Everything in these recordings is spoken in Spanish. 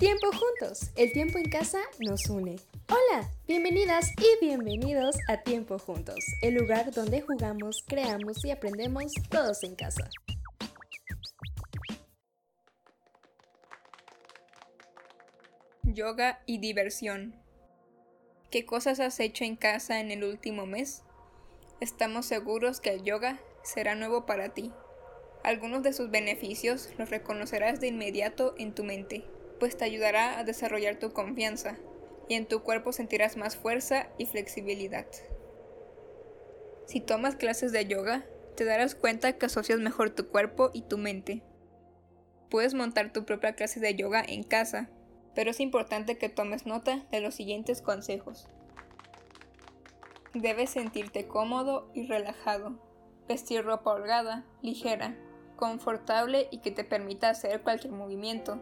Tiempo juntos, el tiempo en casa nos une. Hola, bienvenidas y bienvenidos a Tiempo Juntos, el lugar donde jugamos, creamos y aprendemos todos en casa. Yoga y diversión. ¿Qué cosas has hecho en casa en el último mes? Estamos seguros que el yoga será nuevo para ti. Algunos de sus beneficios los reconocerás de inmediato en tu mente pues te ayudará a desarrollar tu confianza y en tu cuerpo sentirás más fuerza y flexibilidad. Si tomas clases de yoga, te darás cuenta que asocias mejor tu cuerpo y tu mente. Puedes montar tu propia clase de yoga en casa, pero es importante que tomes nota de los siguientes consejos. Debes sentirte cómodo y relajado. Vestir ropa holgada, ligera, confortable y que te permita hacer cualquier movimiento,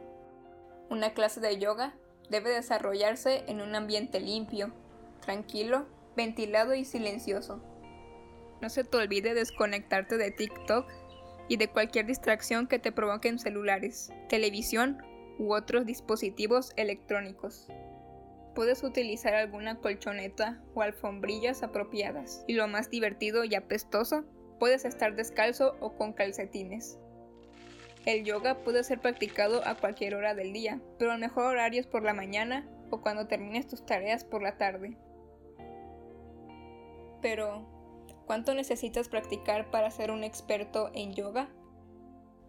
una clase de yoga debe desarrollarse en un ambiente limpio, tranquilo, ventilado y silencioso. No se te olvide desconectarte de TikTok y de cualquier distracción que te provoquen celulares, televisión u otros dispositivos electrónicos. Puedes utilizar alguna colchoneta o alfombrillas apropiadas y lo más divertido y apestoso, puedes estar descalzo o con calcetines. El yoga puede ser practicado a cualquier hora del día, pero el mejor horario es por la mañana o cuando termines tus tareas por la tarde. Pero, ¿cuánto necesitas practicar para ser un experto en yoga?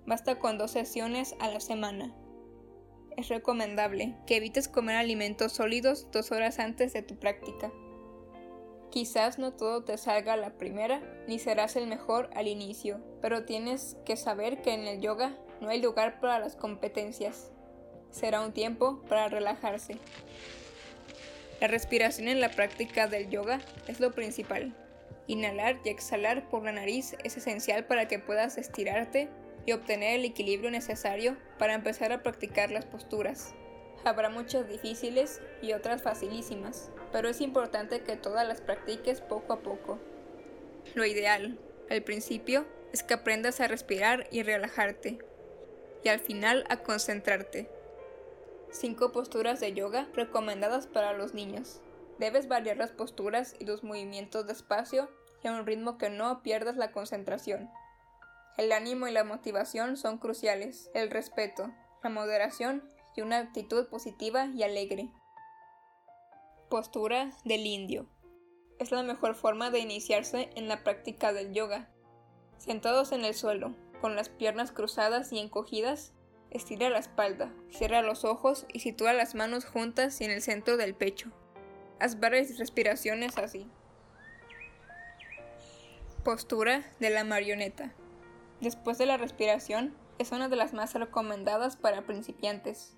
Basta con dos sesiones a la semana. Es recomendable que evites comer alimentos sólidos dos horas antes de tu práctica. Quizás no todo te salga a la primera, ni serás el mejor al inicio, pero tienes que saber que en el yoga no hay lugar para las competencias. Será un tiempo para relajarse. La respiración en la práctica del yoga es lo principal. Inhalar y exhalar por la nariz es esencial para que puedas estirarte y obtener el equilibrio necesario para empezar a practicar las posturas. Habrá muchas difíciles y otras facilísimas, pero es importante que todas las practiques poco a poco. Lo ideal, al principio, es que aprendas a respirar y relajarte, y al final a concentrarte. 5 posturas de yoga recomendadas para los niños. Debes variar las posturas y los movimientos despacio y a un ritmo que no pierdas la concentración. El ánimo y la motivación son cruciales, el respeto, la moderación y una actitud positiva y alegre. Postura del indio. Es la mejor forma de iniciarse en la práctica del yoga. Sentados en el suelo, con las piernas cruzadas y encogidas, estira la espalda, cierra los ojos y sitúa las manos juntas y en el centro del pecho. Haz varias respiraciones así. Postura de la marioneta. Después de la respiración, es una de las más recomendadas para principiantes.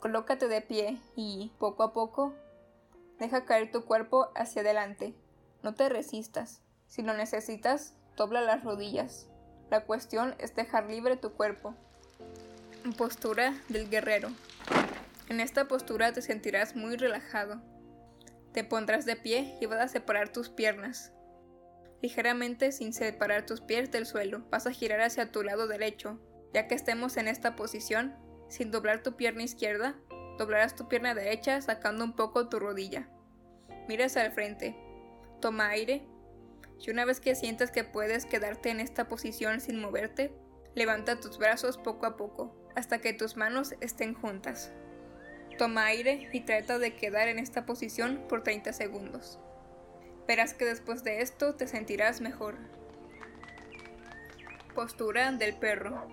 Colócate de pie y, poco a poco, deja caer tu cuerpo hacia adelante. No te resistas. Si lo necesitas, dobla las rodillas. La cuestión es dejar libre tu cuerpo. Postura del guerrero. En esta postura te sentirás muy relajado. Te pondrás de pie y vas a separar tus piernas. Ligeramente sin separar tus pies del suelo, vas a girar hacia tu lado derecho. Ya que estemos en esta posición, sin doblar tu pierna izquierda, doblarás tu pierna derecha sacando un poco tu rodilla. Miras al frente. Toma aire y una vez que sientas que puedes quedarte en esta posición sin moverte, levanta tus brazos poco a poco, hasta que tus manos estén juntas. Toma aire y trata de quedar en esta posición por 30 segundos. Verás que después de esto te sentirás mejor. Postura del perro.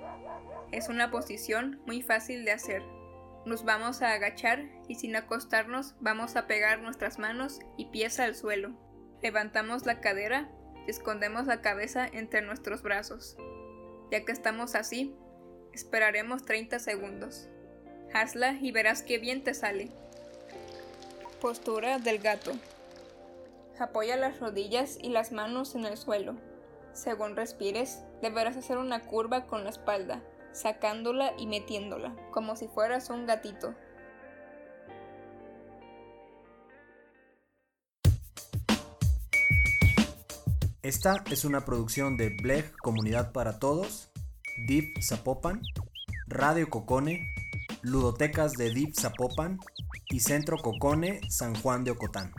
Es una posición muy fácil de hacer. Nos vamos a agachar y sin acostarnos vamos a pegar nuestras manos y pies al suelo. Levantamos la cadera y escondemos la cabeza entre nuestros brazos. Ya que estamos así, esperaremos 30 segundos. Hazla y verás qué bien te sale. Postura del gato. Apoya las rodillas y las manos en el suelo. Según respires, deberás hacer una curva con la espalda, sacándola y metiéndola, como si fueras un gatito. Esta es una producción de Bleg Comunidad para Todos, Deep Zapopan, Radio Cocone, Ludotecas de Deep Zapopan y Centro Cocone San Juan de Ocotán.